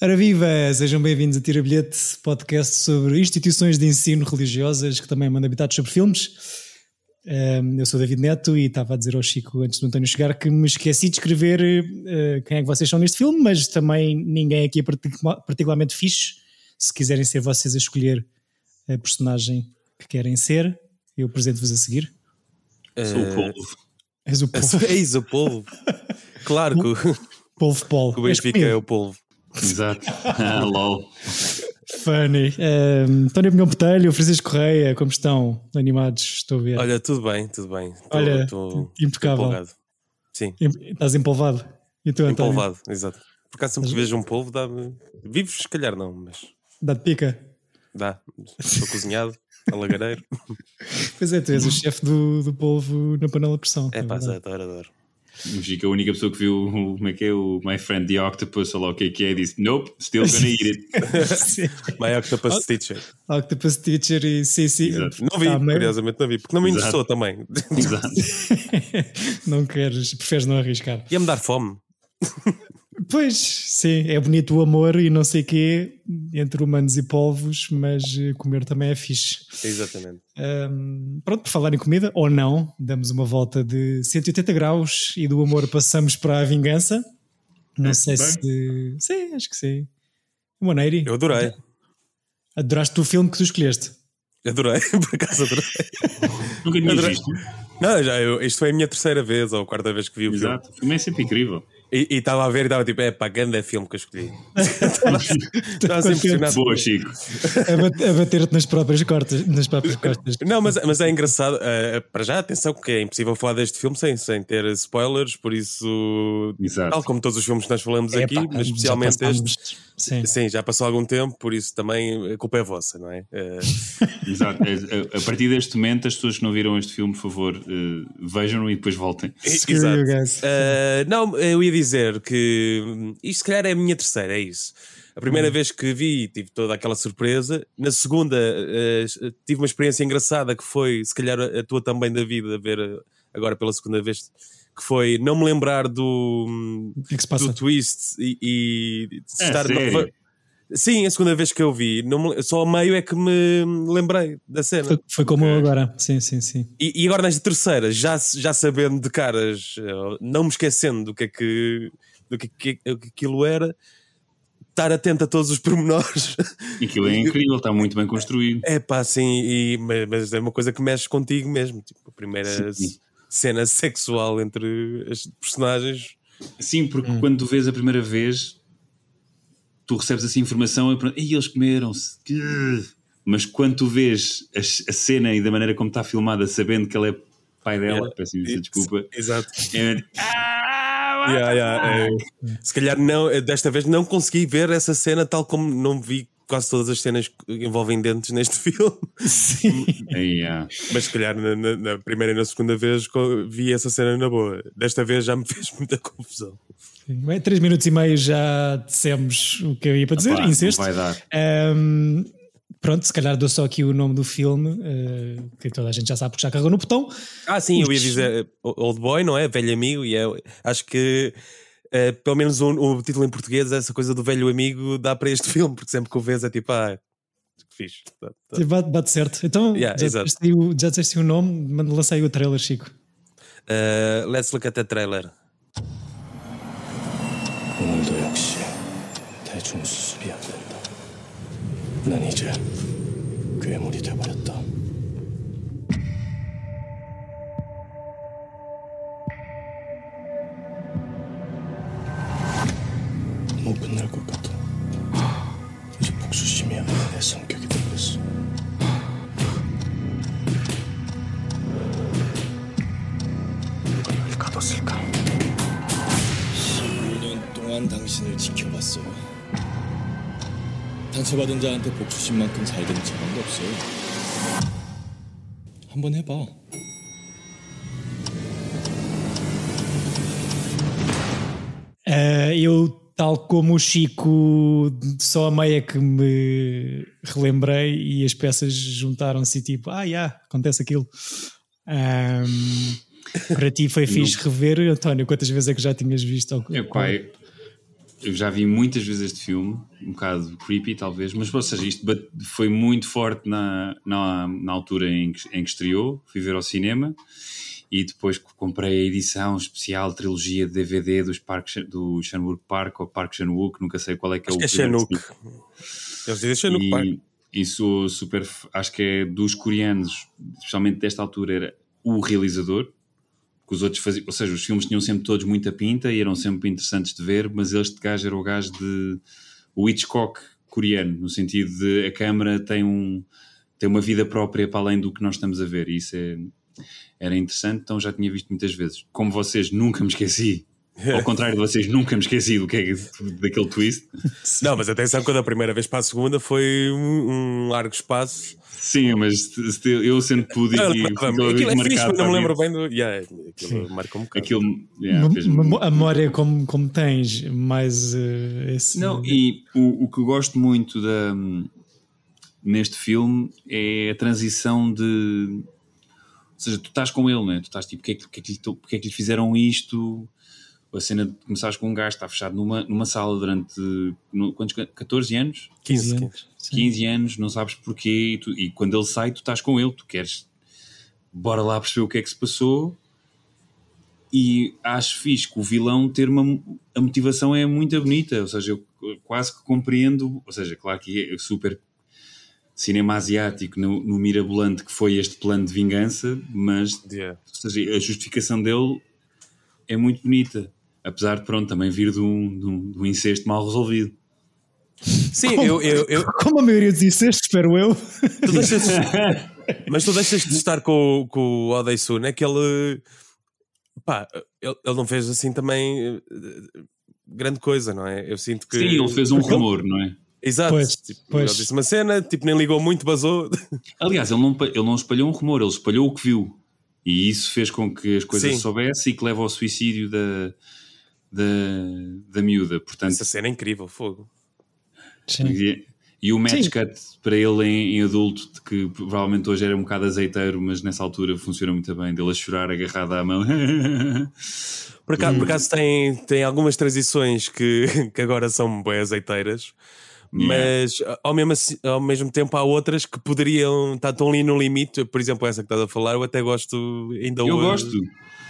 Ora viva, sejam bem-vindos a Tira Bilhete, podcast sobre instituições de ensino religiosas que também mandam habitados sobre filmes. Eu sou David Neto e estava a dizer ao Chico antes do António chegar que me esqueci de escrever uh, quem é que vocês são neste filme, mas também ninguém aqui é particularmente fixe. Se quiserem ser vocês a escolher a personagem que querem ser, eu apresento-vos a seguir. Sou o polvo. És o polvo. És o polvo. Claro que o, polvo Paulo. o Benfica é o polvo. Exato. Ah, lol. Funny. Um, António Pinhão Botelho, Francisco Correia, como estão? Animados, estou a ver. Olha, tudo bem, tudo bem. Olha, tô impecável. empolgado. Sim, Estás empolvado. E tu, António? empolvado, exato. Por acaso sempre que vejo um polvo, dá-me. Vivos, se calhar não, mas Dá-te pica. dá. Estou cozinhado, a lagareiro. Pois é, tu és o chefe do, do polvo na panela de pressão. É pá, verdade. adoro, adoro. O Chico, a única pessoa que viu o, como é que é o My Friend the Octopus, ou lá o que é que é, disse Nope, still gonna eat it. My Octopus Teacher. Octopus Teacher e sim, sim. Exato. Não vi, Tá curiosamente não vi, porque não me Exato. interessou também. Exato. não queres, preferes não arriscar. Ia-me dar fome. Pois, sim, é bonito o amor e não sei quê entre humanos e polvos, mas eh, comer também é fixe. Exatamente. Ahm, pronto, por falar em comida, ou não, damos uma volta de 180 graus e do amor passamos para a vingança. Não É, sei bem. se. Sim, acho que sim. Moneiri, Eu adorei. adoraste o filme que tu escolheste. Adorei, por acaso adorei. Nunca tinha visto. Não, já, eu, isto foi a minha terceira vez ou a quarta vez que vi o filme. Exato. O filme é sempre incrível. E estava a ver e estava tipo, é pá, grande filme que eu escolhi. Estava sempre impressionado. Boa, Chico. A, bat- a bater-te nas próprias costas. Nas próprias costas. Não, mas, mas é engraçado. eh, para já, atenção, que é impossível falar deste filme sem, sem ter spoilers, por isso, Exato. tal como todos os filmes que nós falamos É, aqui, pá, mas especialmente este. Sim. Sim, já passou algum tempo, por isso também a culpa é vossa, não é? Eh, Exato. A, a- a partir deste momento, as pessoas que não viram este filme, por favor, eh, vejam-no e depois voltem. Exato. you guys. Uh, não, eu ia dizer que hum, isto se calhar é a minha terceira, é isso. A primeira vez que vi tive toda aquela surpresa. Na segunda uh, tive uma experiência engraçada que foi, se calhar a, tua também da vida, a ver uh, agora pela segunda vez, que foi não me lembrar do, O que é que se passa? do twist e, e de É, estar nova- Sim, a segunda vez que eu vi, não me- só a meio é que me lembrei da cena. Foi, foi como eu agora. Sim, sim, sim. E, e agora nesta terceira, já, já sabendo de caras, eh, não me esquecendo do que é que, do que, que, o que aquilo era, estar atento a todos os pormenores. E aquilo é incrível, está muito bem construído. É pá, sim, e, mas, mas é uma coisa que mexe contigo mesmo. Tipo, a primeira Sim. Cena sexual entre as personagens. Sim, porque quando tu vês a primeira vez, tu recebes essa informação e pronto, "Ei, eles comeram-se. Que-" Mas quando tu vês a, a cena e da maneira como está filmada, sabendo que ele é pai dela, Yeah. peço imensa desculpa, Exato. é, "Ah, Yeah, yeah, é. se calhar não, desta vez não consegui ver essa cena tal como não vi quase todas as cenas que envolvem dentes neste filme. Sim. Ei, ah. Mas se calhar na, na- na primeira e na segunda vez vi essa cena na boa. Desta vez já me fez muita confusão. Bem, três minutos e meio já dissemos o que eu ia para dizer. Pá, incesto. vai dar. Ahm, pronto, se calhar dou só aqui o nome do filme, eh, que toda a gente já sabe porque já carregou no botão. Ah, sim, eu ia Os- dizer eh, Old Boy, não é? Velho amigo, e é, acho que eh, pelo menos o, o título em português, essa coisa do velho amigo, dá para este filme, porque sempre que o vês é tipo, ah, que fixe. Tá, tá. Bate, bate certo. Então, Yeah, já, exato. disseste aí o, já disseste aí o nome, manda- lança aí o trailer, Chico. Eh, let's look at the trailer. 오늘도 역시 대충 수습이 안 된다. 난 이제 괴물이 돼버렸다. 상처받은 자한테 복수심만큼 잘 되는 사람도 없어요. 한번 해봐. Eh, eu, tal como o Chico, só a meia que me relembrei e as peças juntaram-se e tipo, ah, já, acontece aquilo. Ahm, para ti foi fixe rever, António, quantas vezes é que já tinhas visto? É, pá, é- eu já vi muitas vezes este filme, um bocado creepy talvez, mas ou seja, isto foi muito forte na, na, na altura em que, em que estreou, fui ver ao cinema e depois comprei a edição especial, trilogia de DVD dos parques, do Shanwook Park ou Park Shanwook, nunca sei qual é que é acho o que é Shanwook. Eles dizem Shanwook Park. E sou super, acho que é dos coreanos, especialmente desta altura, era o realizador, que os outros faziam, ou seja, os filmes tinham sempre todos muita pinta e eram sempre interessantes de ver, mas este gajo era o gajo de o Hitchcock coreano, no sentido de a câmara tem, um, tem uma vida própria para além do que nós estamos a ver, e isso é, era interessante, então já tinha visto muitas vezes. Como vocês, nunca me esqueci. Ao contrário de vocês, nunca me esqueci do que é daquele twist. Não, mas atenção, quando a primeira vez para a segunda foi um, um largo espaço. Sim, mas eu sendo pude e aquilo é fixe, mas não me lembro bem do. Yeah, aquilo marca um bocado. Aquilo, yeah, a memória como, como tens, mais uh, esse. Não, e o, o que eu gosto muito da, neste filme é a transição de ou seja, tu estás com ele, né? tu estás tipo, porque é que, porque é que, lhe, porque é que lhe fizeram isto? A cena de começares com um gajo, está fechado numa, numa sala durante no, quantos, 14 anos? 15 anos. 15 anos, não sabes porquê, e, tu, e quando ele sai, tu estás com ele, tu queres, bora lá perceber o que é que se passou. E acho fixe que o vilão ter uma. A motivação é muito bonita, ou seja, eu quase que compreendo, ou seja, claro que é super cinema asiático no, no, mirabolante que foi este plano de vingança, mas yeah. seja, a justificação dele é muito bonita, apesar de pronto também vir de um, de um, de um incesto mal resolvido. Sim, como, eu, eu, eu, Como a maioria dos incestos, espero eu. Tu deixas, mas tu deixas de estar com, com o Odeisu, né? Que ele. Pá, ele, ele não fez assim também eh, grande coisa, não é? Eu sinto que. Sim, ele fez um rumor, não é? Exato, pois, tipo, pois. ele disse uma cena, tipo, nem ligou muito, basou. Aliás, ele não, ele não espalhou um rumor, ele espalhou o que viu. E isso fez com que as coisas Sim. soubesse e que leva ao suicídio da, da, da miúda. Portanto, Essa cena é incrível, fogo. E, e, o match Sim. cut para ele em, em, adulto, que provavelmente hoje era um bocado azeiteiro, mas nessa altura funciona muito bem, dele a chorar agarrado à mão. por acaso, por acaso tem, tem algumas transições que, que agora são bem azeiteiras mas yeah. ao, mesmo, ao mesmo tempo há outras que poderiam estar tão ali no limite. Por exemplo, essa que estás a falar, eu até gosto ainda eu hoje. Gosto.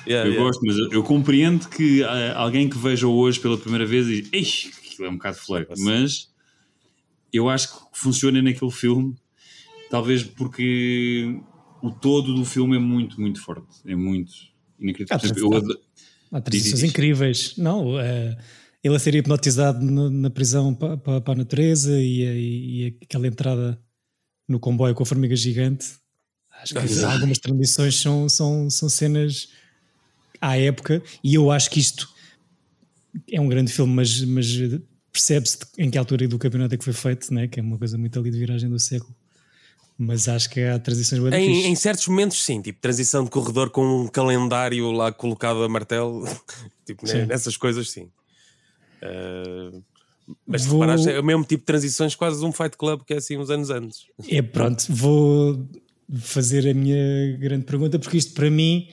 Yeah, eu yeah. gosto, mas eu compreendo que uh, alguém que veja hoje pela primeira vez diz: Ei, aquilo é um bocado fleco, mas eu acho que funciona naquele filme, talvez porque o todo do filme é muito, muito forte, é muito inacreditável. Há, há transições incríveis, não? Uh, ele a ser hipnotizado na, na prisão para, para, para, a natureza e, e, e, aquela entrada no comboio com a formiga gigante. Acho que algumas tradições são, são, são cenas à época e eu acho que isto é um grande filme, mas, mas percebe-se em que altura do campeonato é que foi feito, né? que é uma coisa muito ali de viragem do século. Mas acho que há transições bem em, em certos momentos, sim, tipo transição de corredor com um calendário lá colocado a martelo, tipo, sim. nessas coisas, sim. Uh, mas vou... reparaste, é o mesmo tipo de transições, quase um Fight Club que é assim uns anos antes. É pronto, vou fazer a minha grande pergunta, porque isto para mim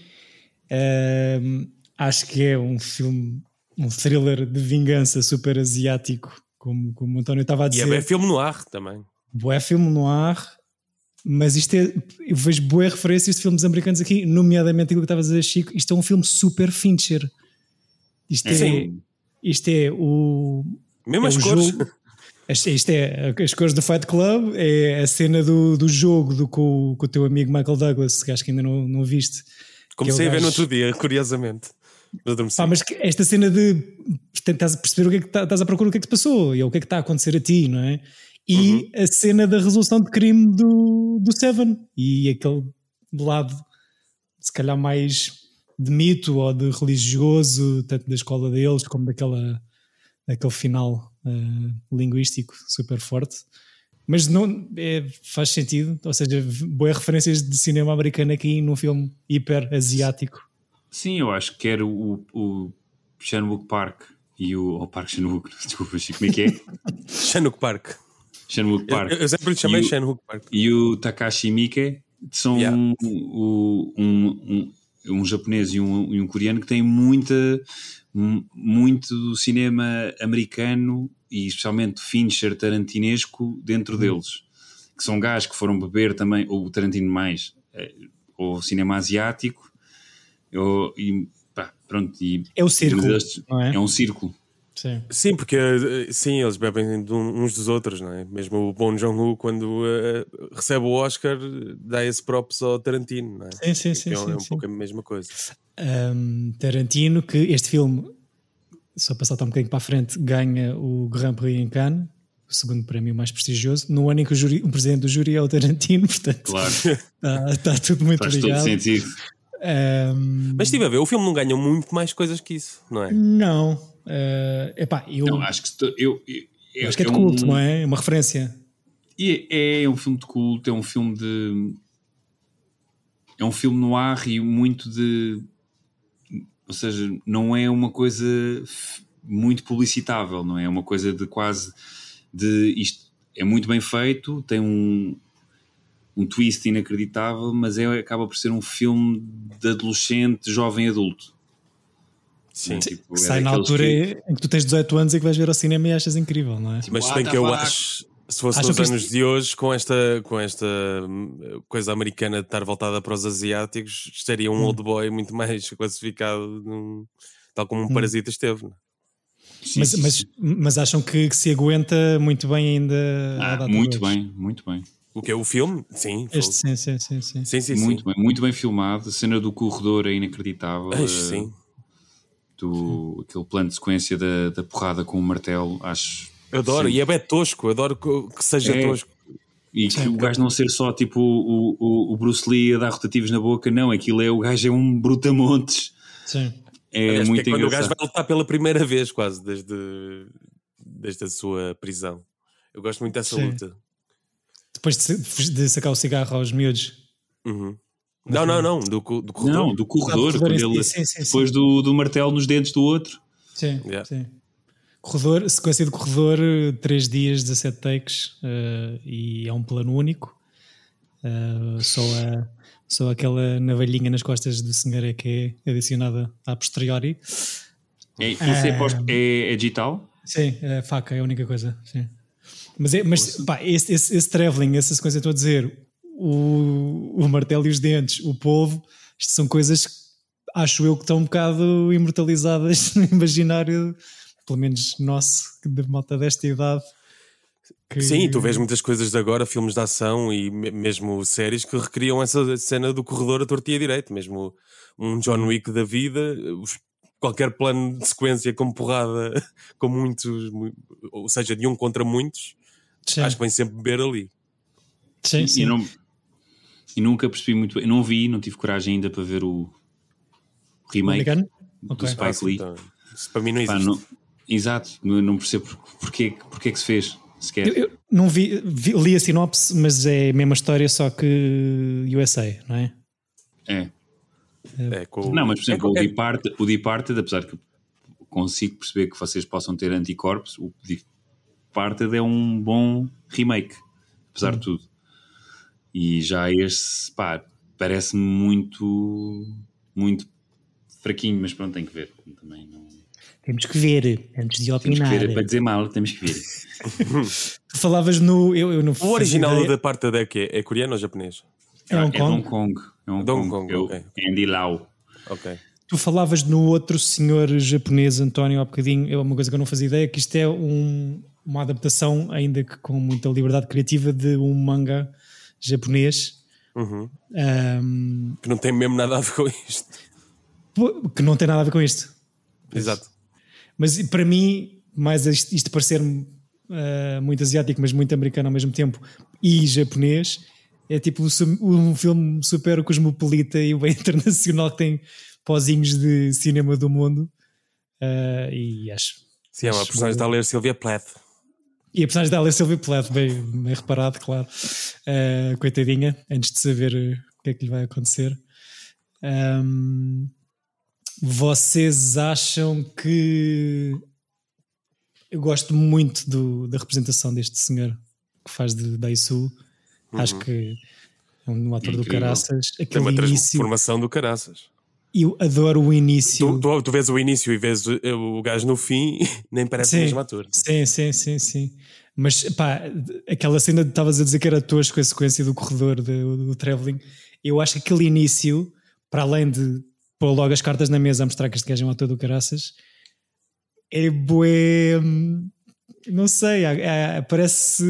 uh, acho que é um filme, um thriller de vingança super asiático, como, como o António estava a dizer. E é filme no ar também. É filme no ar, mas isto é, eu vejo boas referências de filmes americanos aqui, nomeadamente aquilo que estava a dizer, Chico. Isto é um filme super Fincher. Isto é, Sim. Isto é o. Mesmo é as cores. Jogo, isto é as cores do Fight Club, é a cena do, do jogo do, com, com o teu amigo Michael Douglas, que acho que ainda não, não viste. Comecei a ver no outro dia, curiosamente. Pá, mas esta cena de tentar perceber o que é que tá, estás a procurar, o que é que se passou e o que é que está a acontecer a ti, não é? E uhum. a cena da resolução de crime do, do Seven e aquele lado, se calhar mais de mito ou de religioso, tanto da escola deles como daquela, daquele final uh, linguístico super forte. Mas não é, faz sentido, ou seja, boas referências de cinema americano aqui num filme hiper asiático. Sim, eu acho que quer o, o Shanwook Park e o. Oh, Park Shanwook, desculpa, Chico, como é que é? Shanwook Park. Shanwook Park. Eu, eu sempre lhe chamei Shanwook Park. E o Takashi Miike são yeah. um, um, um, um japonês e um, e um coreano que têm muita, muito do cinema americano e especialmente Fincher tarantinesco dentro deles, que são gajos que foram beber também, ou o Tarantino mais, eh, ou cinema asiático, ou, e pá, pronto, e É o círculo, estes- não é? é um círculo. Sim. Sim, porque eh, sim, eles bebem de um- uns dos outros, não é? Mesmo o Bon Joon-ho, quando eh, recebe o Oscar, dá esse props ao Tarantino, não é? Sim, sim, sim, é, um- sim, é um sim. pouco a mesma coisa. Um, Tarantino, que este filme, só para saltar um bocadinho para a frente, ganha o Grand Prix em Cannes, o segundo prémio mais prestigioso, no ano em que o, júri, o presidente do júri é o Tarantino, portanto Claro, está, está tudo muito faz todo ligado. sentido. Um, Mas estive a ver, o filme não ganhou muito mais coisas que isso, não é? não, uh, epá, eu Não, acho que se to- eu, eu, acho que é de um- culto, não é? É uma referência. E é, é um filme de culto, é um filme de. É um filme no ar e muito de. Ou seja, não é uma coisa muito publicitável, não é? É uma coisa de quase. de isto é muito bem feito, tem um, um twist inacreditável, mas é, acaba por ser um filme de adolescente, jovem adulto. Sim. Tipo, Que é sai na daqueles altura que- em que tu tens 18 anos e que vais ver ao cinema e achas incrível, não é? Mas se bem the que eu acho, se fosse Acham nos que isto- anos de hoje, com esta, com esta hum, coisa americana de estar voltada para os asiáticos, estaria um Hum. old boy muito mais classificado, num- tal como um Hum. Parasita esteve. é? Sim, Mas, sim, mas, mas acham que, que se aguenta muito bem ainda Ah, muito bem, muito bem. O que é o filme? Sim, Este, sim, sim, sim, sim. sim, sim, muito sim. bem, muito bem filmado. A cena do corredor é inacreditável. Ai, Eh, sim. do, aquele plano de sequência da, da porrada com o martelo, acho. Adoro, sim. e é bem tosco, adoro que, que seja É. tosco. E que o gajo não ser só tipo o, o, o Bruce Lee a dar rotativos na boca, não, aquilo é o gajo é um brutamontes. sim. É Aliás, muito é quando o engraçado. gajo vai lutar pela primeira vez, quase, desde, desde a sua prisão. Eu gosto muito dessa Sim. luta. Depois de, de sacar o cigarro aos miúdos. Uhum. Não, não, não, do, do corredor. Não, do corredor, Ah, do corredor ele, sim, sim, sim. depois do, do martelo nos dentes do outro. Sim, Yeah. sim. Corredor, sequência de corredor, 3 dias, 17 takes eh, e é um plano único. Eh, só, a, só aquela navalhinha nas costas do senhor é que é adicionada a posteriori. É, isso é, pós- é, é digital? Sim, a faca é a única coisa. Sim. Mas, é, mas pá, esse, esse, esse travelling, essa sequência, estou a dizer, o, o martelo e os dentes, o polvo, isto são coisas que acho eu que estão um bocado imortalizadas no imaginário, pelo menos nosso, da malta desta idade. que- Sim, tu vês muitas coisas de agora, filmes de ação e me- mesmo séries que recriam essa cena do corredor a tortia direito, mesmo um John Wick da vida, qualquer plano de sequência com porrada, com muitos, mu- ou seja, de um contra muitos, Sim, acho que vem sempre beber ali. sim, E, sim. não, e nunca percebi muito bem. Não vi, não tive coragem ainda para ver o remake do Ok. Spike Ah, Lee. então, isso para mim não Pá, existe. não- exato, não, percebo por- porque, porque é que se fez sequer. Eu, eu não vi, vi- li a sinopse, mas é a mesma história, só que USA, não é? É. É, com- Não, mas por exemplo, é, o é- Departed, o Departed, apesar de que consigo perceber que vocês possam ter anticorpos, o Departed é um bom remake, apesar Hum. de tudo. E já este, pá, parece-me muito, muito fraquinho, mas pronto, tem que ver. Também não... Temos que ver antes de Temos que opinar. ver, para dizer mal, temos que ver. Tu falavas no. Eu, eu não O original ideia. da parte da que é, é coreano ou japonês? É Hong é Kong. Hong Kong. É Hong Kong. Kong, É o ok. Andy Lau. Ok. Tu falavas no outro senhor japonês, António, há bocadinho, é uma coisa que eu não fazia ideia, que isto é um- uma adaptação, ainda que com muita liberdade criativa, de um manga japonês Uhum. ahm, Que não tem mesmo nada a ver com isto. que não tem nada a ver com isto. Exato. Mas para mim, mais isto, isto parecer-me ah, muito asiático, mas muito americano ao mesmo tempo, e japonês, é tipo um um filme super cosmopolita e bem internacional que tem pozinhos de cinema do mundo. Ah, e acho. Sim, é uma personagem da ler Silvia Plath. E a personagem dela é Sylvie Plath, bem, bem reparado, claro. Ah, coitadinha, antes de saber eh, o que é que lhe vai acontecer. Ahm, vocês acham que. Eu gosto muito do- da representação deste senhor que faz de Daisu. Acho que é um ator do Incrível. caraças. Tem Aquele uma início. transformação do caraças. eu adoro o início. Tu, tu, tu vês o início e vês o, o gajo no fim, nem parece Sim. o mesmo ator. Sim, sim, sim, sim. Mas pá, aquela cena de estavas a dizer que era tosco a sequência do corredor do, do travelling. Eu acho que aquele início, para além de pôr logo as cartas na mesa a mostrar que este gajo é um ator do caraças, é bué. hum, Não sei, é- é- parece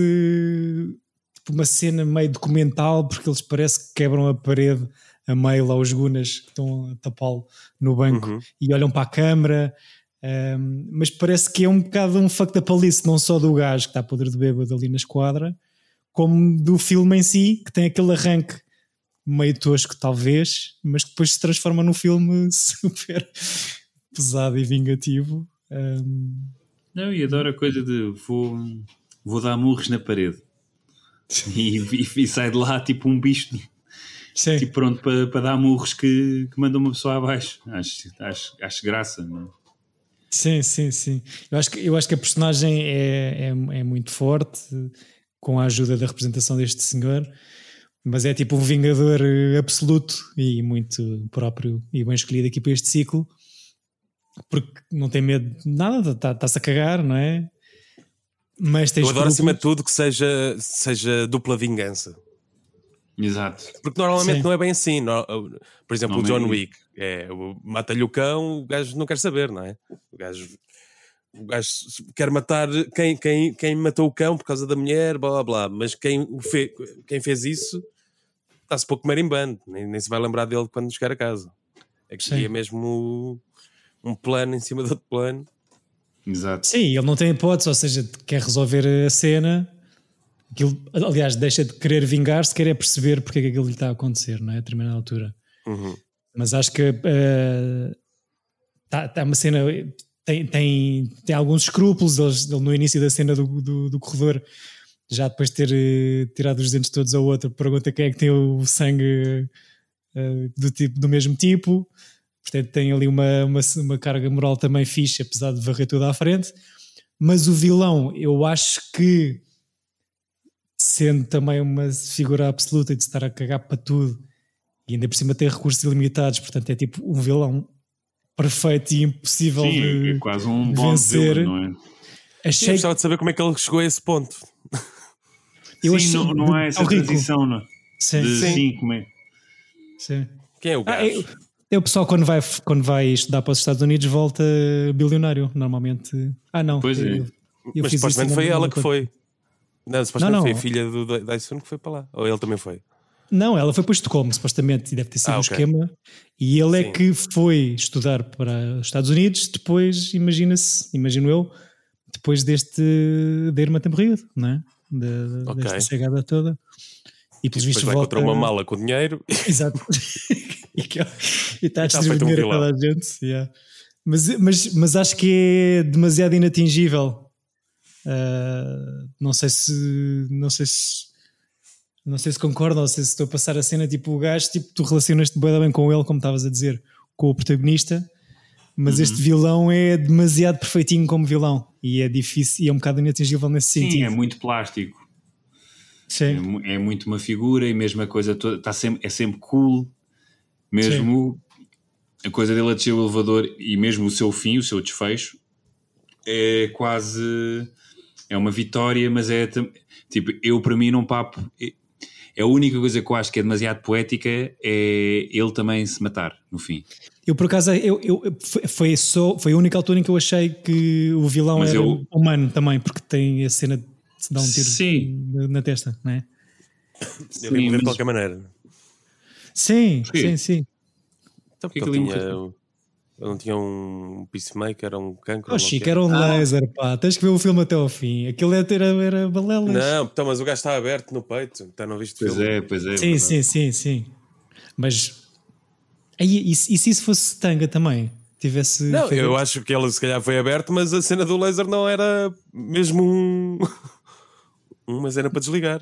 tipo uma cena meio documental, porque eles parece que quebram a parede a meio lá os gunas que estão a tapá-lo no banco Uhum. e olham para a câmara. Um, mas parece que é um bocado um fuck da palice, não só do gajo que está a poder de bêbado ali na esquadra, como do filme em si, que tem aquele arranque meio tosco, talvez, mas que depois se transforma num filme super pesado e vingativo. Um, Não, e adoro a coisa de vou, vou dar murros na parede. E, e- e sai de lá tipo um bicho sim, tipo, pronto para, para dar murros que, que manda uma pessoa abaixo. Acho, acho, acho graça. Não? é? sim, sim, sim. Eu acho que, eu acho que a personagem é, é, é muito forte, com a ajuda da representação deste senhor. Mas é tipo um vingador eh, absoluto e muito próprio e bem escolhido aqui para este ciclo, porque não tem medo de nada, está-se a cagar, não é? Mas tem Eu adoro acima de tudo que seja, seja dupla vingança. Exato. Porque normalmente Sim. não é bem assim. Por exemplo, o John Wick é, mata-lhe o cão, o gajo não quer saber, não é? O gajo, o gajo quer matar quem, quem, quem matou o cão por causa da mulher, blá blá blá. Mas quem, o fe, quem fez isso está-se pouco marimbando, nem, nem se vai lembrar dele quando chegar a casa. Aqui Sim. é mesmo um plano em cima de outro plano. Exato. Sim, ele não tem hipótese, ou seja, quer resolver a cena. Aquilo, aliás, deixa de querer vingar-se, quer é perceber porque é que aquilo lhe está a acontecer, não é? A determinada altura. Uhum. Mas acho que está tá uma cena. Tem, tem, tem alguns escrúpulos. Eles, ele no início da cena do, do, do corredor, já depois de ter eh, tirado os dentes todos ao outro, pergunta quem é que tem o sangue eh, do, tipo, do mesmo tipo. Portanto, tem ali uma, uma, uma carga moral também fixe, apesar de varrer tudo à frente. Mas o vilão, eu acho que, sendo também uma figura absoluta e de estar a cagar para tudo, e ainda por cima tem recursos ilimitados, portanto é tipo um vilão perfeito e impossível Sim, de é quase um bom vencer. dele, não é? Eu Achei gostava de saber como é que ele chegou a esse ponto. Eu Sim, achei não, não há essa transição, não é? Sim, De, Sim. sim, como é? sim. Quem é o Ah, gajo? é, é o pessoal quando vai, quando vai estudar para os Estados Unidos volta bilionário, normalmente. Ah, não. Pois é. eu- eu Mas supostamente foi ela que foi. Não, supostamente Não, foi não. a filha do Dy- Dyson que foi para lá. Ou ele também foi. Não, ela foi para Estocolmo, supostamente, e deve ter sido Ah, um ok. esquema. E ele é Sim. que foi estudar para os Estados Unidos, depois, imagina-se, imagino eu, depois deste da irmã temporada, não é? Da, Ok. Desta chegada toda. E pelos Depois vistos vai volta. uma mala com dinheiro. Exato. e, que- e está a está distribuir um a toda a gente. yeah. Mas, mas, mas acho que é demasiado inatingível. Ah, não sei se. Não sei se. Não sei se concordam, ou se estou a passar a cena tipo o gajo, tipo, tu relacionas-te bem com ele, como estavas a dizer, com o protagonista, mas este vilão é demasiado perfeitinho como vilão e é difícil e é um bocado inatingível nesse Sim, sentido. é muito plástico. É, Sim. mu- é muito uma figura e mesmo a coisa toda tá sempre, é sempre cool. Mesmo a coisa dele a descer o elevador e mesmo o seu fim, o seu desfecho, é quase. É uma vitória, mas é. Tipo, eu para mim, num papo. A única coisa que eu acho que é demasiado poética é ele também se matar no fim. Eu por acaso eu, eu, foi- só, foi a única altura em que eu achei que o vilão Mas era eu- humano também, porque tem a cena de se dar um tiro Sim. na, na testa, não é? Mas- de qualquer maneira. Sim, sim, sim. Então, Que porque que ele, tinha, ele não tinha um peacemaker, era um cancro. Oh, Chico, era um Ah. laser, pá. Tens que ver o filme até ao fim. Aquilo era, era, era balelas. Não, então, mas o gajo está aberto no peito. Está não viste o Pois é, pois é. sim, verdade. sim, sim, sim. Mas. Aí, e, se- e se isso fosse tanga também? Tivesse. Não, feito- eu acho que ele se calhar foi aberto, mas a cena do laser não era mesmo um. uma cena para desligar.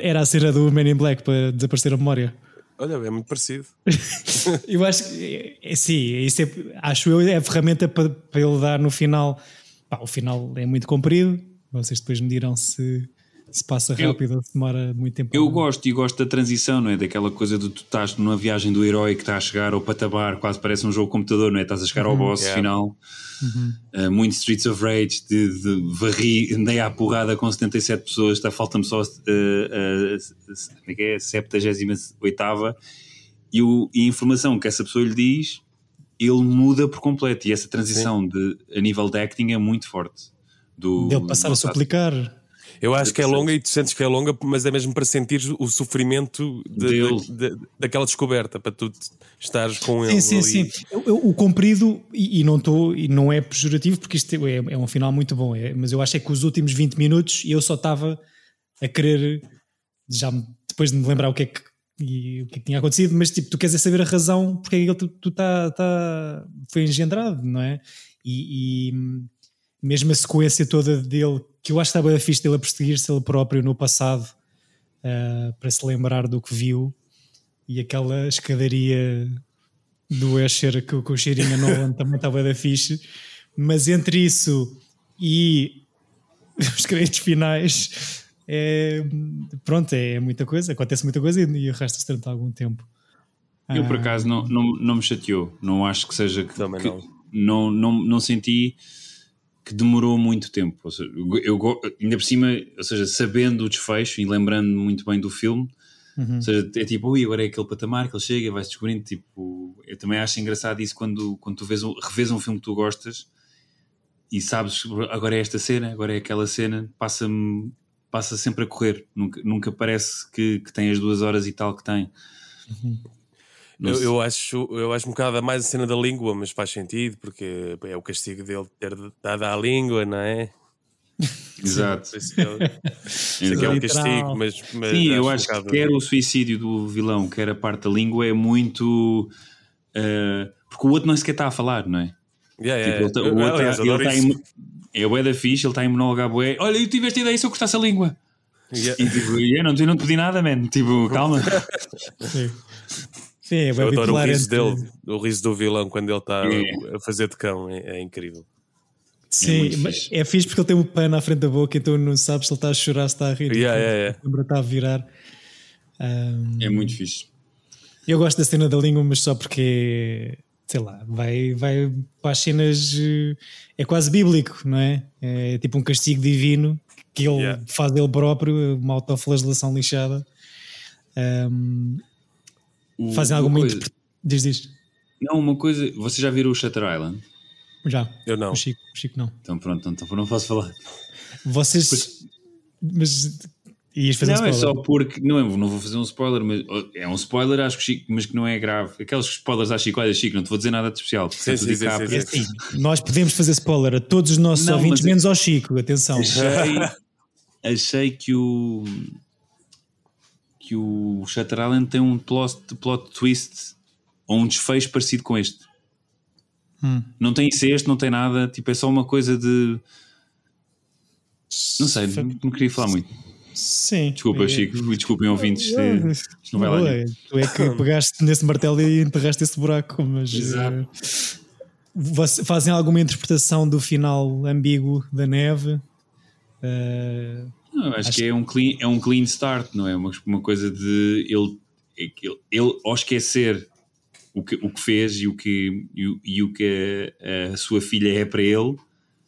Era a cena do Man in Black para desaparecer a memória. Olha, é muito parecido. Eu acho que é, sim, isso é, acho eu é a ferramenta para, para ele dar no final. Pá, o final é muito comprido. Vocês depois me dirão se, se passa Eu- rápido ou se demora muito tempo. Eu gosto e gosto da transição, não é? Daquela coisa de tu estás numa viagem do herói que está a chegar ao patamar, quase parece um jogo de computador, não é? Estás a chegar ao boss Yeah. final. Uh, muito Streets of Rage, de, de varri, andei à porrada com 77 pessoas, está, falta-me só uh, uh, como é que é? a 78 e, o, e a informação que essa pessoa lhe diz, ele muda por completo. E essa transição de, a nível de acting é muito forte. Do, Dele passar a suplicar. Eu acho que é longa e tu sentes que é longa, mas é mesmo para sentir o sofrimento de- de- de- daquela descoberta, para tu estares com ele. Sim, sim, ali. sim. Eu- eu- o comprido, e, e não estou, e não é pejorativo, porque isto é, é um final muito bom, é, mas eu acho é que os últimos 20 minutos eu só estava a querer, já depois de me lembrar o que é que, e o que é que tinha acontecido, mas tipo, tu queres é saber a razão porque é que ele tu, tu tá, tá, foi engendrado, não é? E, e mesmo a sequência toda dele, que eu acho que estava fixe dele a perseguir-se ele próprio no passado ah, para se lembrar do que viu e aquela escadaria do Escher com, com o cheirinho a Nolan também estava da fixe, mas entre isso e os créditos finais é, pronto, é muita coisa, acontece muita coisa e, e arrasta-se durante algum tempo. Eu, por Ah, acaso, não, não, não me chateou. Não acho que seja. Que, Também que- não. não. Não, não senti que demorou muito tempo. Ou seja, eu, eu ainda por cima, ou seja, sabendo o desfecho e lembrando muito bem do filme, Uhum. ou seja, é tipo, ui, agora é aquele patamar que ele chega e vai-se descobrindo. Tipo, eu também acho engraçado isso quando, quando tu vês um, revês um filme que tu gostas e sabes agora é esta cena, agora é aquela cena, passa-me. Passa sempre a correr, nunca, nunca parece que, que tem as duas horas e tal que tem. Não Eu, eu acho, eu acho um bocado mais a cena da língua, mas faz sentido, porque é o castigo dele ter dado à língua, não é? Exato. Por isso que aqui é um castigo, mas, mas Sim, eu um acho que bocado- quer o suicídio do vilão, quer a parte da língua é muito. eh, porque o outro não sequer está a falar, não é? Yeah, yeah, Tipo, ele tá- yeah. o outro Aliás, tá- ele está em. É bué da fixe, ele está em monólogo a bué. Olha, eu tive esta ideia se eu cortasse a língua. Yeah. E tipo, eu não, eu não te pedi nada, man. Tipo, calma. Sim, sim é Eu bem adoro o riso entre- dele, o riso do vilão quando ele está É. a fazer de cão, é, é incrível. Sim, muito mas fixe. é fixe porque ele tem um pano à frente da boca, então não sabes se ele está a chorar, se está a rir. Yeah, então, yeah, yeah. a câmera está a virar. Ahm, É muito fixe. Eu gosto da cena da língua, mas só porque, sei lá, vai, vai para as cenas. eh, É quase bíblico, não é? É tipo um castigo divino que ele Yeah. faz dele próprio, uma autoflagelação lixada. Ahm, O- fazem uma alguma interpretação. Diz, diz. Não, uma coisa. Vocês já viram o Shutter Island? Já. Eu não. O Chico, o Chico não. Então pronto, então não posso falar. Vocês. Mas. Ias fazer um não, é spoiler. só porque. Não, é- não vou fazer um spoiler, mas é um spoiler, acho que Chico, mas que não é grave. Aqueles spoilers à Chico, olha, Chico, não te vou dizer nada de especial. Sim, Portanto, sim, sim, sim, É sim. assim, nós podemos fazer spoiler a todos os nossos Não, ouvintes, mas- menos ao Chico, atenção. achei, achei que o que o Shutter Island tem um plot, plot twist ou um desfecho parecido com este. Hum. Não tem este, não tem nada, tipo, é só uma coisa de. Não sei, não, não queria falar muito. Sim. Desculpa, É- Chico, desculpem ouvintes. Isto não vai lá. Nenhum. Tu é que pegaste nesse martelo e enterraste esse buraco, mas Exato. eh, você- fazem alguma interpretação do final ambíguo da neve? Eh, Não, acho, Acho que é um clean, é um clean start, não é? Uma, uma coisa de ele, é que ele, ele ao esquecer o que, o que fez e o que, e, o- e o que a, a sua filha é para ele,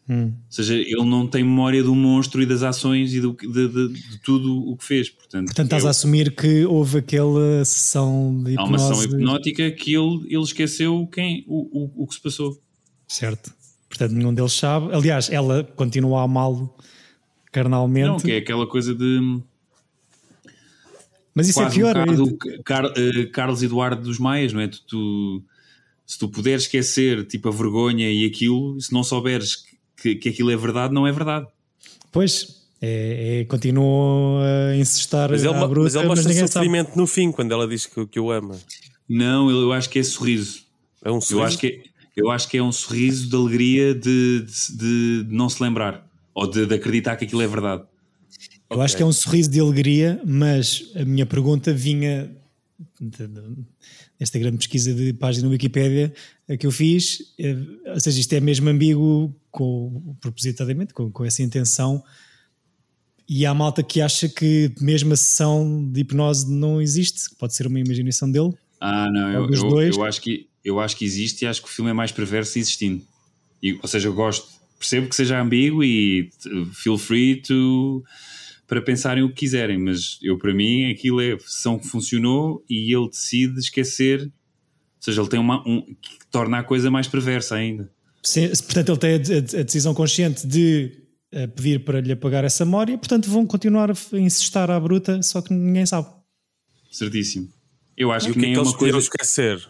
hum. ou seja, ele não tem memória do monstro e das ações e do, que- de, de- de tudo o que fez. Portanto, Portanto, estás é a assumir que houve aquela sessão de há uma hipnose. hipnótica que ele, ele esqueceu quem, o, o, o que se passou. Certo. Portanto, nenhum deles sabe. Aliás, ela continua a amá-lo carnalmente. Não, que é aquela coisa de Mas isso é pior. um é- bocado Car- eh, Carlos Eduardo dos Maias, não é? Tu, tu- se tu puderes esquecer tipo a vergonha e aquilo, se não souberes que, que aquilo é verdade, não é verdade. Pois, é, é, continua a insistar Mas ele, bruta, mas ele mostra sabe. sofrimento no fim, quando ela diz que, que o ama. Não, eu, eu acho que é sorriso. É um Eu sorriso. acho que é, eu acho que é um sorriso de alegria de, de- de não se lembrar ou de, de acreditar que aquilo é verdade. Eu acho que é um sorriso de alegria, mas a minha pergunta vinha de- de- desta grande pesquisa de página no Wikipédia que eu fiz, eh, ou seja, isto é mesmo ambíguo com, propositadamente, com, com essa intenção. E há malta que acha que mesmo a sessão de hipnose não existe, pode ser uma imaginação dele. Ah, não, eu, eu, dois. eu acho que, eu acho que existe e acho que o filme é mais perverso existindo. E, ou seja, eu gosto, percebo que seja ambíguo e uh, feel free to, para pensarem o que quiserem, mas eu, para mim, aquilo é sessão que funcionou e ele decide esquecer, ou seja, ele tem uma. Um, que torna a coisa mais perversa ainda. Se, portanto, ele tem a, a- a decisão consciente de eh, pedir para lhe apagar essa memória, portanto, vão continuar a insistir à bruta, só que ninguém sabe. Certíssimo. Eu acho E que que é nem que é uma coisa. esquecer?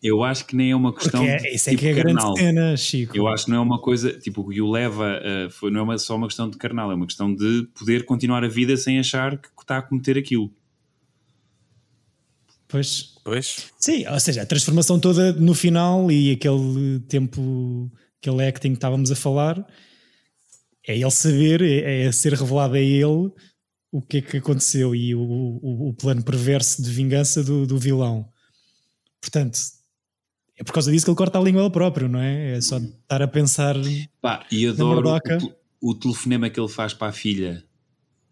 Eu acho que nem é uma Porque questão. é, de isso é tipo que é a grande carnal. cena, Chico. Eu acho que não é uma coisa, tipo, o que o leva a, foi, não é uma- só uma questão de carnal, é uma questão de poder continuar a vida sem achar que está a cometer aquilo. Pois, Pois. Sim, ou seja, a transformação toda no final e aquele tempo, aquele acting que estávamos a falar, é ele saber, é, é ser revelado a ele o que é que aconteceu e o, o, o plano perverso de vingança do, do vilão. Portanto, é por causa disso que ele corta a língua ele próprio, não é? É só estar a pensar. Pá, e adoro o, o telefonema que ele faz para a filha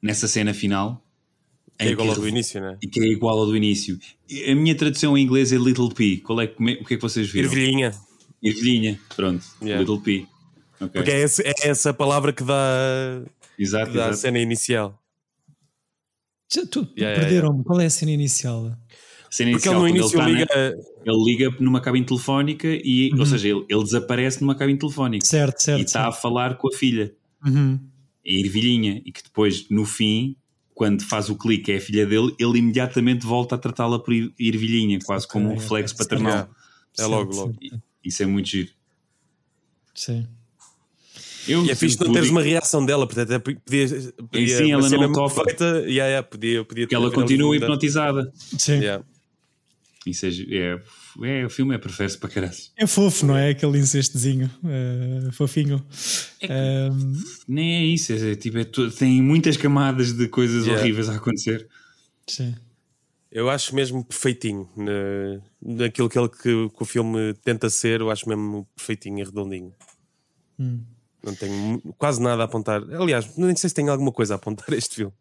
nessa cena final. É em igual ao que do início, né? E que é igual ao do início. A minha tradução em inglês é Little P. Qual é, que- o que é que vocês viram? Ervilhinha. Ervilhinha. Pronto. Yeah. Little P. Ok. Porque é, esse- é essa palavra que dá, Exato, que dá a exato. cena inicial. Já, tu, Yeah, perderam-me. Qual é a cena inicial? Cena Porque inicial, ele no início ele, liga. está na- ele liga numa cabine telefónica e, Uhum. ou seja, ele, ele desaparece numa cabine telefónica Certo, certo. e está a falar com a filha. Uhum. a ervilhinha e que depois no fim quando faz o clique é a filha dele ele imediatamente volta a tratá-la por er- ervilhinha quase como um reflexo paternal Yeah. É logo, logo. certo. isso é muito giro Sim. eu, E é fixe não teres uma reação dela, portanto, até podia. podia sim, ela não topa. Feita, yeah, yeah, podia, podia que ela continua hipnotizada Sim. Yeah. Isso é, é, é o filme é perverso para caralho É fofo, não é? Aquele incestozinho eh, fofinho. Ehm, nem é isso é, tipo, é tem muitas camadas de coisas Yeah. horríveis a acontecer sim. Eu acho mesmo perfeitinho na, naquilo que, ele, que, que o filme tenta ser. Eu acho mesmo perfeitinho e redondinho. Hum. Não tenho quase nada a apontar. Aliás, nem sei se tenho alguma coisa a apontar este filme.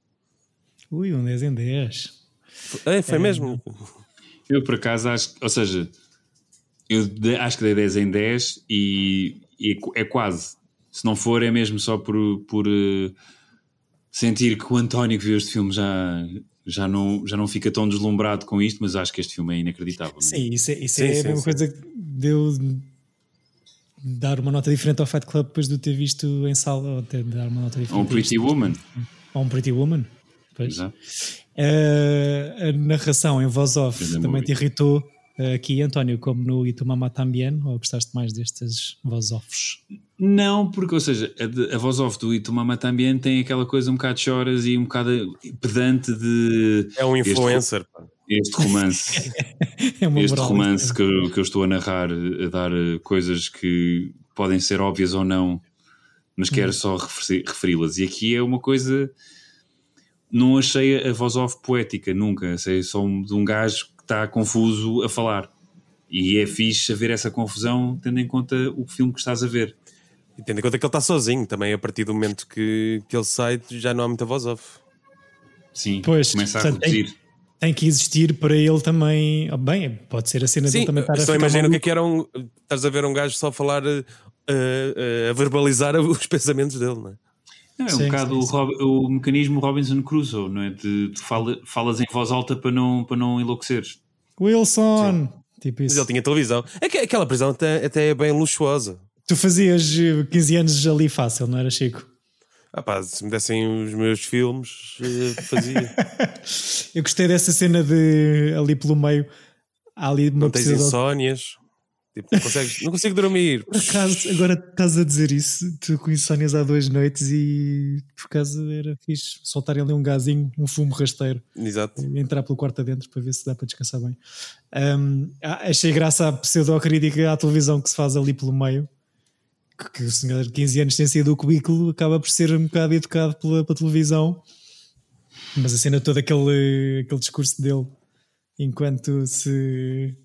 Ui, um 10 em 10. É, foi mesmo. Eu, por acaso, acho, ou seja, eu de- acho que dei 10 em 10 e, e é é quase. Se não for, é mesmo só por, por eh, sentir que o António que viu este filme já, já, não, já não fica tão deslumbrado com isto, mas acho que este filme é inacreditável. Sim, isso é, isso Sim, é sim, a mesma sim. coisa que deu dar uma nota diferente ao Fight Club depois de o ter visto em sala ou até dar uma nota diferente Ou um Pretty Woman. a um Pretty Woman. Pois. Eh, a narração em voz off Grande também movie. te irritou eh, aqui, António, como no Tu Mamá Tambien, ou gostaste mais destas voz offs? Não, porque, ou seja, a, de- a voz off do Itumama também tem aquela coisa um bocado de choras e um bocado pedante de É um Este- influencer. pá. este romance. É uma este romance que eu, que eu estou a narrar, a dar eh, coisas que podem ser óbvias ou não, mas quero só referi- referi-las. E aqui é uma coisa. Não achei a voz off poética, nunca. Achei só de um gajo que está confuso a falar. E é fixe haver essa confusão, tendo em conta o filme que estás a ver. E tendo em conta que ele está sozinho também, a partir do momento que, que ele sai, já não há muita voz off. Sim, Pois, começa a portanto, tem- reduzir. Tem que existir para ele também. oh, Bem, pode ser a cena Sim, dele também estar a só imagina o que é que era um. Estás a ver um gajo só falar eh, eh, a verbalizar os pensamentos dele, não é? Não, é Sim, um bocado sim, o, sim. Rob- o mecanismo Robinson Crusoe, não é? De, de fala- falas em voz alta para não, para não enlouqueceres. Wilson! Tipo Mas isso. ele tinha televisão. É que aquela prisão até, até é bem luxuosa. Tu fazias eh, 15 anos ali fácil, não era, Chico? Ah pá, se me dessem os meus filmes, eh, fazia. Eu gostei dessa cena de ali pelo meio. Ali uma não tens insónias. Tipo, não, consegues, não consigo dormir. Por acaso, agora estás a dizer isso, tu com insónias há duas noites e por acaso era fixe soltarem ali um gazinho, um fumo rasteiro, Exato. entrar pelo quarto adentro para ver se dá para descansar bem. Ahm, ah, achei graça à pseudo-crítica à televisão que se faz ali pelo meio, que, o senhor de 15 anos sem sair do cubículo acaba por ser um bocado educado pela, pela televisão, mas a cena toda, aquele, aquele discurso dele, enquanto se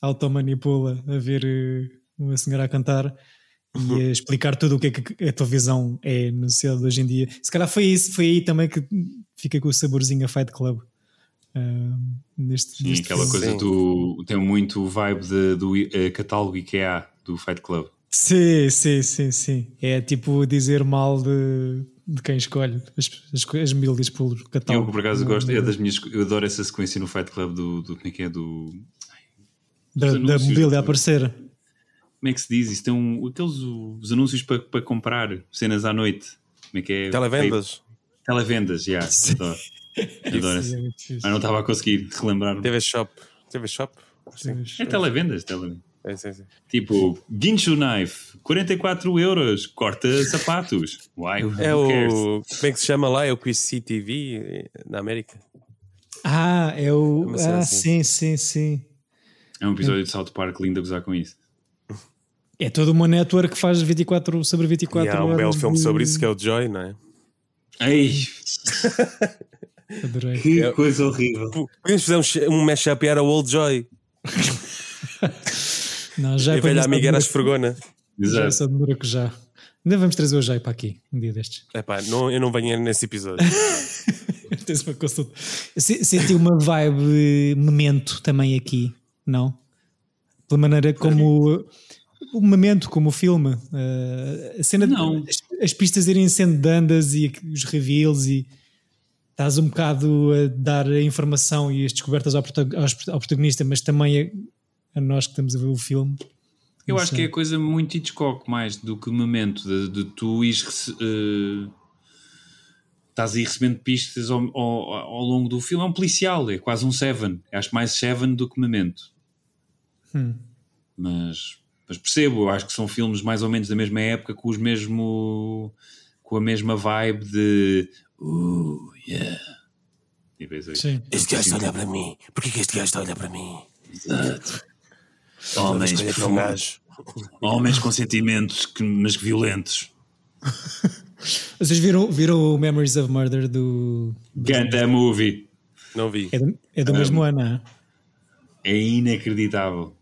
automanipula a ver eh, uma senhora a cantar, e a explicar tudo o que é que a televisão é no céu de hoje em dia. Se calhar foi isso, foi aí também que fica com o saborzinho a Fight Club. Uh, neste, Sim, neste aquela coisa Sim. do. tem muito o vibe de- do eh, catálogo IKEA do Fight Club. Sim, sim, sim, sim. É tipo dizer mal de, de quem escolhe as, as, as milhas pelo Eu, catálogo. por acaso, gosto, é das minhas. Eu adoro essa sequência no Fight Club do. do como é que é? Do. Da, da mobília a aparecer. Como é que se diz? Isso tem um, aqueles os anúncios para, para comprar cenas à noite. Como é que é? Televendas. Televendas, já. adoro. Adoro essa. é. Ah, não estava a conseguir relembrar. TV Shop. TV Shop? Sim. É televendas, televendas. É, sim, sim. Tipo, Guincho Knife, 44 euros, corta sapatos. Why? É o. Como é que se chama lá? É o QC TV eh, na América. Ah, é o. cena Ah, assim. sim, sim, sim. É um episódio de South Park lindo a gozar com isso. É toda uma network que faz 24 sobre 24 E há um belo filme de- sobre isso que é o Joy, não é? Ei, Adorei. que coisa horrível. Podemos fazer um, um mashup e era o Old Joy. Não, já a velha amiga era a esfregona. Já Exato. só demora que já. Ainda vamos trazer o Jai para aqui, um dia destes. Epá, não, eu não venho nesse episódio. Tens uma consulta. Se- Senti uma vibe memento também aqui, não? Pela maneira como o memento, como o filme, eh, a cena de- Não. as, as pistas irem sendo dandas e os reveals e estás um bocado a dar a informação e as descobertas ao, ao protagonista, mas também a, a nós que estamos a ver o filme. Eu acho que é coisa muito Hitchcock mais do que momento de, de tu ires eh, estás a ir recebendo pistas ao, ao, ao longo do filme. É um policial, é quase um Seven. Acho mais Seven do que Memento. Hum. Mas, mas percebo, eu acho que são filmes mais ou menos da mesma época com os mesmo com a mesma vibe de uh, yeah. E vês aí. Sim. Este gajo está a olhar para mim. Porquê que este gajo está a olhar para mim? Homens, para um gajo. homens com sentimentos, que, mas que violentos. Vocês viram, viram o Memories of Murder do. Ganda movie. Não vi. É do, é do mesmo ano, é? É inacreditável.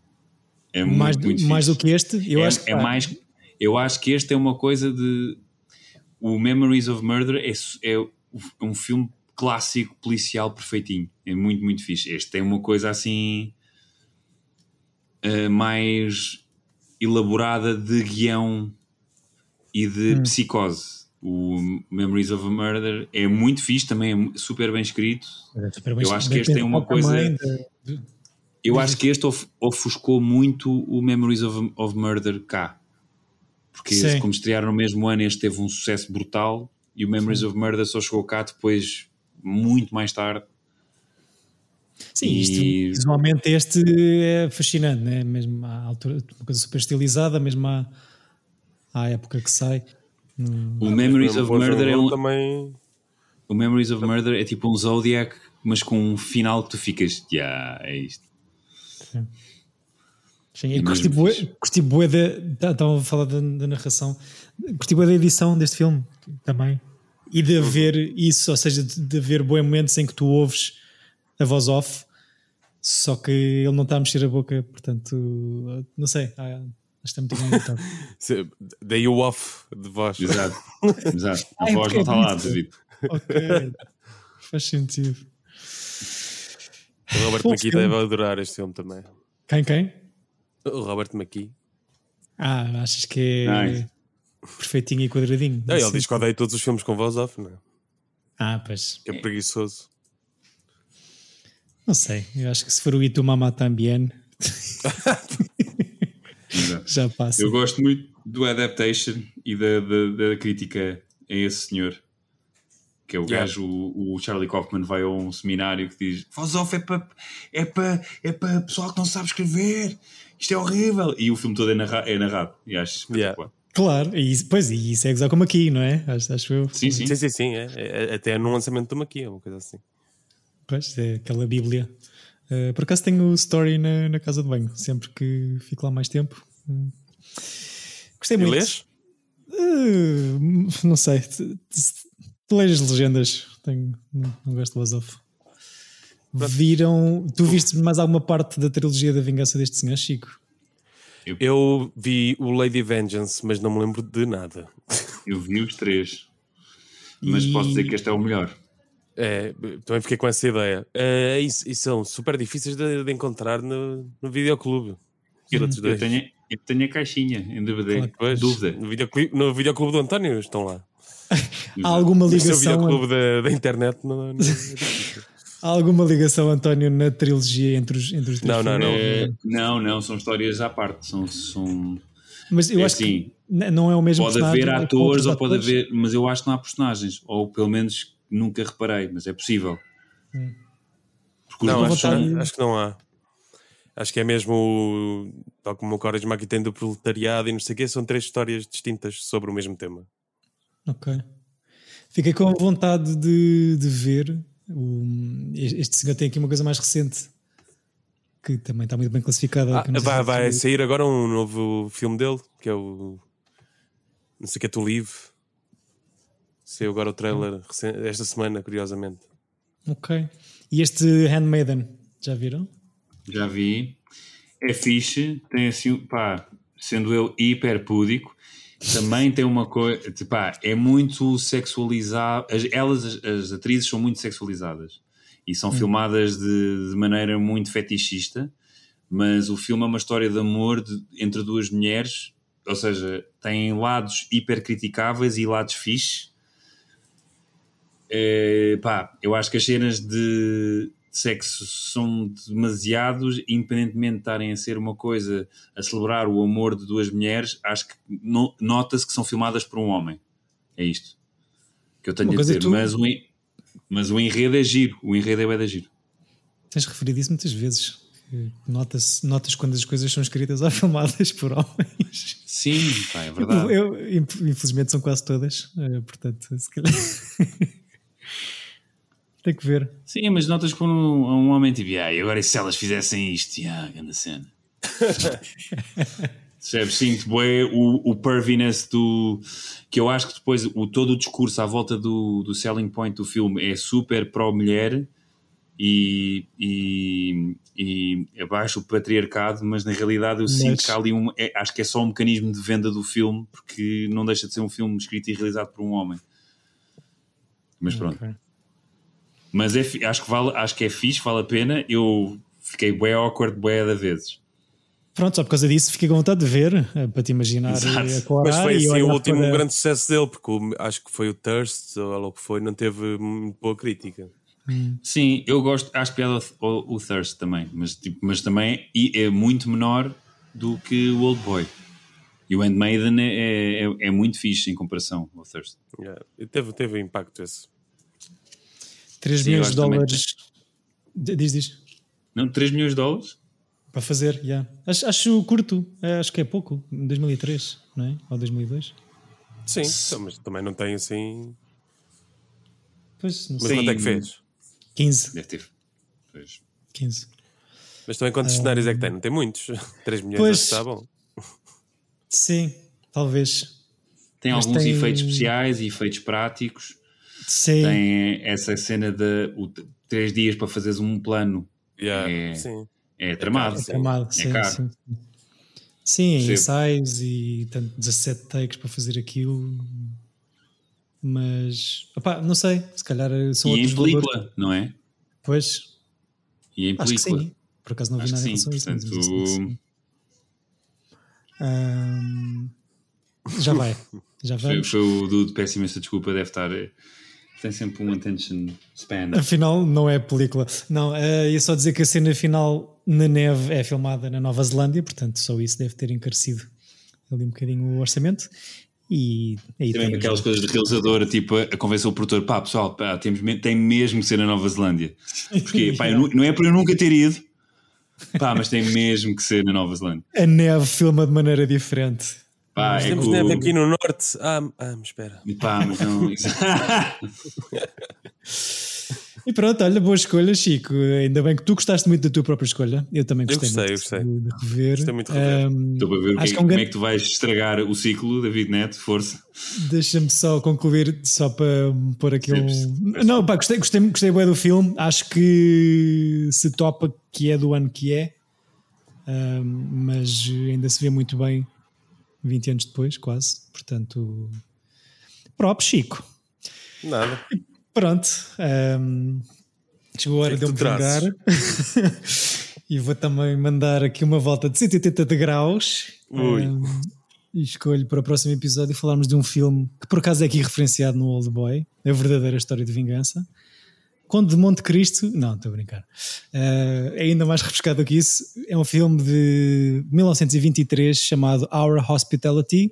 É mais, muito, muito mais do que este, eu é, acho que é mais. Eu acho que este é uma coisa de. O Memories of Murder é, é um filme clássico policial perfeitinho. É muito, muito fixe. Este tem uma coisa assim. eh, mais elaborada de guião e de Hum. psicose. O Memories of a Murder é muito fixe, também é super bem escrito. é super bem eu acho que este tem uma coisa- também, de- Eu acho que este of- ofuscou muito o Memories of, of Murder cá. Porque Sim. como estrearam no mesmo ano, este teve um sucesso brutal e o Memories of Murder só chegou cá depois, muito mais tarde. Sim, E- isto, visualmente este é fascinante, né? mesmo à altura, uma coisa super estilizada, mesmo à, à época que sai. O Memories of Murder é um, também. o Memories of Murder é tipo um Zodiac, mas com um final que tu ficas, já, yeah, é isto. Sim, e curti bué- curti bué da. Estavam a falar da, da narração, curti bué da edição deste filme também. E de haver isso, ou seja, de, de haver bons momentos em que tu ouves a voz off, só que ele não está a mexer a boca, portanto, não sei, ah, acho que está muito bem editado. Daí o off de voz. Exato, exato. A Ai, voz não está lá, David. ok, faz sentido. O Robert Bom McKee filme. deve adorar este filme também. Quem, quem? O Robert McKee. Ah, achas que é Nice. perfeitinho e quadradinho? Ah, ele diz que odeia todos os filmes com voz off, não é? Ah, pois. Que é preguiçoso. Não sei, eu acho que se for o Itu Mama também Exato. já passa. Eu gosto muito do adaptation e da, da, da crítica a esse senhor. Que é o Yeah. gajo, o, o Charlie Kaufman vai a um seminário que diz voz off é para é para é para pessoal que não sabe escrever. Isto é horrível. E o filme todo é, narra, é narrado. E acho espetacular. Claro, e pois, e isso é gozar como aqui, não é? Acho, acho eu. Sim, sim. Sim, sim, sim. É, É- até no lançamento do McKee, é uma coisa assim. Pois, é aquela Bíblia. Uh, por acaso tenho o story na, na casa de banho, sempre que fico lá mais tempo. Gostei E muito. lês? Uh, não sei. Leio as legendas. Tenho, não, gosto de voz off. Viram. Tu viste mais alguma parte da trilogia da vingança deste senhor, Chico? Eu vi o Lady Vengeance, mas não me lembro de nada. Eu vi os três. Mas E- posso dizer que este é o melhor. É, também fiquei com essa ideia. É, e, e são super difíceis de, de encontrar no, no videoclube. Eu dois. tenho, eu tenho a caixinha em DVD. Claro. Pois, Dúvida. No videoclube, no videoclube do António estão lá. Há alguma Mas se é o ligação, videoclube da, da internet não, não é há alguma ligação, António, na trilogia entre os, entre os três Não, não, não. Eh, não, não, são histórias à parte. São, são, Mas eu é acho assim, que não é o mesmo pode haver é atores ou pode atores. haver, mas eu acho que não há personagens, ou pelo menos nunca reparei, mas é possível. Hum. Não, acho, vontade- acho que não há. Acho que é mesmo, tal como o Courage Maki tem do proletariado e não sei o quê, são três histórias distintas sobre o mesmo tema. Ok. Fiquei com vontade de, de ver. O, este senhor tem aqui uma coisa mais recente que também está muito bem classificada. Ah, vai, vai sair agora um novo filme dele, que é o. Não sei o que é To Live. Saiu agora o trailer esta semana, curiosamente. Ok. E este Handmaiden, já viram? Já vi. É fixe, tem assim, pá, sendo eu hiper púdico, também tem uma coisa, pá, é muito sexualizado. As, elas, as, as atrizes, são muito sexualizadas e são filmadas de, de maneira muito fetichista, mas o filme é uma história de amor de- entre duas mulheres, ou seja, tem lados hiper criticáveis e lados fixe. É, pá, eu acho que as cenas de sexo são demasiados, independentemente de estarem a ser uma coisa a celebrar o amor de duas mulheres, acho que no- nota-se que são filmadas por um homem. É isto que eu tenho Uma a dizer. tu- Mas, o, mas o enredo é giro. O enredo é bué da giro. Tens referido isso muitas vezes. Notas, notas quando as coisas são escritas ou filmadas por homens. Sim, pá, é verdade. Eu, eu- infelizmente são quase todas, eh, portanto, se calhar. Tem que ver. Sim, mas notas quando um, um homem tipo, ah, e agora e se elas fizessem isto? Ah, grande cena. Percebes? Sinto bué o, o perviness do. que eu acho que depois o, todo o discurso à volta do, do selling point do filme é super pró-mulher e, e, e abaixo o patriarcado, mas na realidade eu sinto Mas- que há ali um. é- acho que é só um mecanismo de venda do filme, porque não deixa de ser um filme escrito e realizado por um homem. Mas pronto. Ok. Mas é, acho, que vale, acho que é fixe, vale a pena. Eu fiquei bué awkward bué da vezes. Pronto, só por causa disso fiquei com vontade de ver, eh, para te imaginar Exato. eh, Mas foi e assim o último para- grande sucesso dele, porque o- acho que foi o Thirst, ou lá o que foi, não teve muito boa crítica. Sim, eu gosto, acho piada o, o, o Thirst também, mas, tipo, mas também e é muito menor do que o Old Boy. E o Handmaiden é, é, é muito fixe em comparação ao Thirst. Yeah. Teve, teve impacto esse. 3 Sim, milhões de também. dólares. D- Diz, diz. Não, 3 milhões de dólares? Para fazer, já. Acho, acho curto, eh, acho que é pouco. 2003, não é? Ou 2002. Sim, então, mas também não tem assim. Pois, não Mas sei. Quanto é que fez? 15. Deve ter. Pois. 15. Mas também quantos cenários é que tem? Não tem muitos. 3 milhões Pois. está bom. Sim, talvez. Tem Mas alguns tem- efeitos especiais e efeitos práticos. Sim. Tem essa cena de 3 dias para fazeres um plano. Yeah, É. Sim. É tramado. É tramado, sim, caro. sim, sim. Sim, em ensaios e tanto 17 takes para fazer aquilo. Mas, opá, não sei, se calhar são E em outros película, valores. não é? Pois, E em acho que película. sim. Por acaso não vi Acho nada em relação a isso. portanto, já vai. Já Foi, vamos. foi o Dude, peço imensa desculpa, deve estar. Tem sempre um attention span. Afinal, não é película. Não, eh, ia só dizer que a cena final na neve é filmada na Nova Zelândia, portanto, só isso deve ter encarecido ali um bocadinho o orçamento. E aí Também tem aquelas coisas de realizadora, tipo a convencer o produtor, pá, pessoal, pá, temos, tem mesmo que ser na Nova Zelândia. Porque, pá, eu não é para eu nunca ter ido, pá, mas tem mesmo que ser na Nova Zelândia. a neve filma de maneira diferente. Pá, Mas é temos neve aqui no norte. Ah, ah mas espera. Pá, mas não. E pronto, olha, boa escolha, Chico. Ainda bem que tu gostaste muito da tua própria escolha. Eu também Eu gostei, gostei, muito eu gostei. De, rever. Gostei muito de rever. Ahm, Estou para ver que, Acho é- que é um como é grande- que tu vais estragar o ciclo, David Neto, força. Deixa-me só concluir, só para pôr. Sim, sim. Não, pá, gostei, gostei, gostei bem do filme. Acho que se topa que é do ano que é. Um, mas ainda se vê muito bem 20 anos depois, quase. Portanto, próprio Chico. Nada. Pronto. Um, chegou a hora de eu me vingar. e vou também mandar aqui uma volta de 180 de graus. Ui. Um, e escolho para o próximo episódio falarmos de um filme que por acaso é aqui referenciado no Old Boy, a verdadeira história de vingança. Conde de Monte Cristo, não, estou a brincar. Uh, é ainda mais refrescado que isso. É um filme de 1923 chamado Our Hospitality,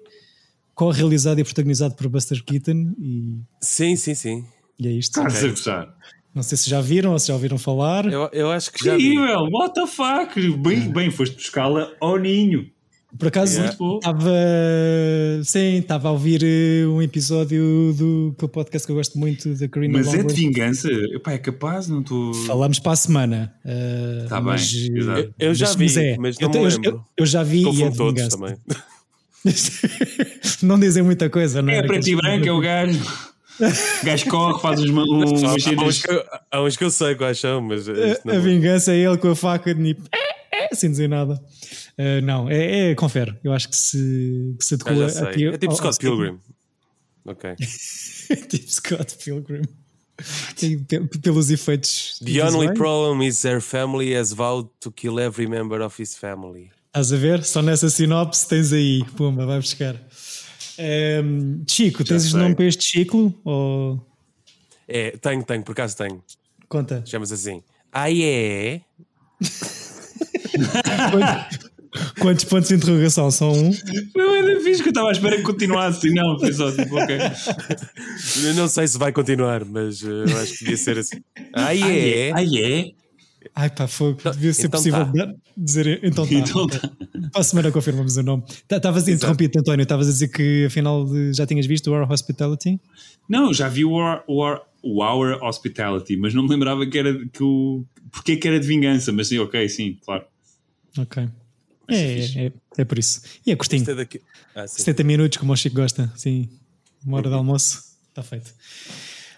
co-realizado e protagonizado por Buster Keaton. E, Sim, sim, sim. e é isto. Estás a gostar? Não sei se já viram ou se já ouviram falar. Eu, eu acho que já vi. Incrível, what the fuck? Bem, bem foste buscá-la ao ninho. Por acaso Yeah. Estava sim, estava a ouvir eh, um episódio do aquele podcast que eu gosto muito da Karina Mas é de Longworth. vingança? Epá, é capaz? Não estou. Falamos para a semana. eh, Tá mas, bem, eh, exato. Eu já vi, é. mas eu, não me eu- lembro. eu- eu já vi e é de todos vingança. também. não dizem muita coisa, não é? É preto e branco, é o gajo. O gajo corre, faz uns, ma- um, Há, uns que, eu- há uns que eu sei quais são, mas. A, a vingança é ele com a faca de nip, é, é, sem dizer nada. Eh, não, é, é, confere. Eu acho que se, que se adequa já aqui sei. É tipo ao- Scott ao- Pilgrim. Ok. tipo Scott Pilgrim. Pe- pelos efeitos. The only problem is their family has vowed to kill every member of his family. Estás a ver? Só nessa sinopse tens aí. Pumba, vai buscar. Ehm, Chico, tens sei. nome para este ciclo? Ou... É, tenho, tenho, por acaso tenho. Conta. Chamas assim. Ah, é? Quantos, pontos de interrogação? São um? Foi ainda fixe que eu estava à espera que continuasse. Não, foi só tipo, ok. Eu não sei se vai continuar, mas eh, eu acho que devia ser assim. Ah, é? Ah, é? Ai pá, foi, devia ser então possível tá. dizer. Então tá. Então tá. Para a semana confirmamos o nome. Tá- Estavas interrompido, António. Estavas a dizer que afinal já tinhas visto o Our Hospitality? Não, já vi o Our, o Our- o Our Hospitality, mas não me lembrava que era de- que o. Porque que era de vingança, mas sim, ok, sim, claro. Ok. É, é, é por isso. E é curtinho. É daqui- Ah, sim. 70 minutos, como o Chico gosta. Sim, uma hora de almoço. Está feito.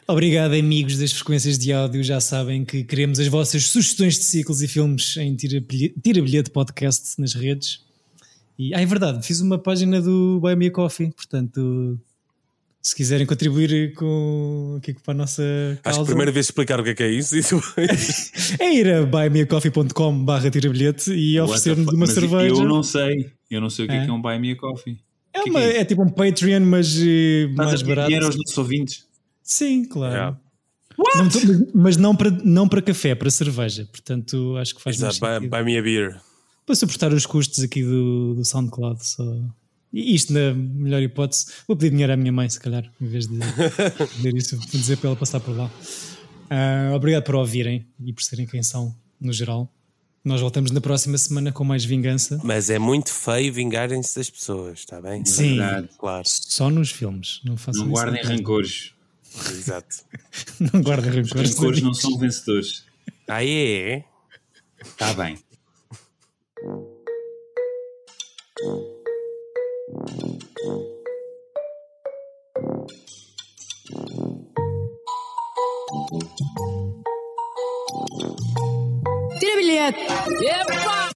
Obrigado, amigos das frequências de áudio. Já sabem que queremos as vossas sugestões de ciclos e filmes em Tira Bilhete Podcast nas redes. E, ah, é verdade, fiz uma página do Buy Me a Coffee. Portanto, se quiserem contribuir com, aqui para a nossa Acho que causa, a primeira vez explicar o que é que é isso. depois- é ir a buymeacoffee.com barra tira bilhete e oferecer-nos fuck? uma Mas cerveja. Eu não sei. Eu não sei o que é, É? que é um Buy Me a Coffee. É, que uma- que é é tipo um Patreon, mas eh, Estás mais barato. dinheiro aos nossos ouvintes? Sim, claro. Yeah. Não tô- mas não para, não para café, para cerveja. Portanto, acho que faz mais Exato, buy, sentido. buy me a beer. Para suportar os custos aqui do, do SoundCloud. Só. E isto, na melhor hipótese, vou pedir dinheiro à minha mãe, se calhar, em vez de dizer isso, vou dizer para ela passar por lá. Ah, obrigado por ouvirem e por serem quem são, no geral. Nós voltamos na próxima semana com mais vingança. Mas é muito feio vingarem-se das pessoas, está bem? Sim. Verdade. Claro, Só nos filmes. Não façam Não guardem rancores. exato. Não guardem rancores. Rancores não são vencedores. Ah, é? Está bem. Tira bilhete! Epa!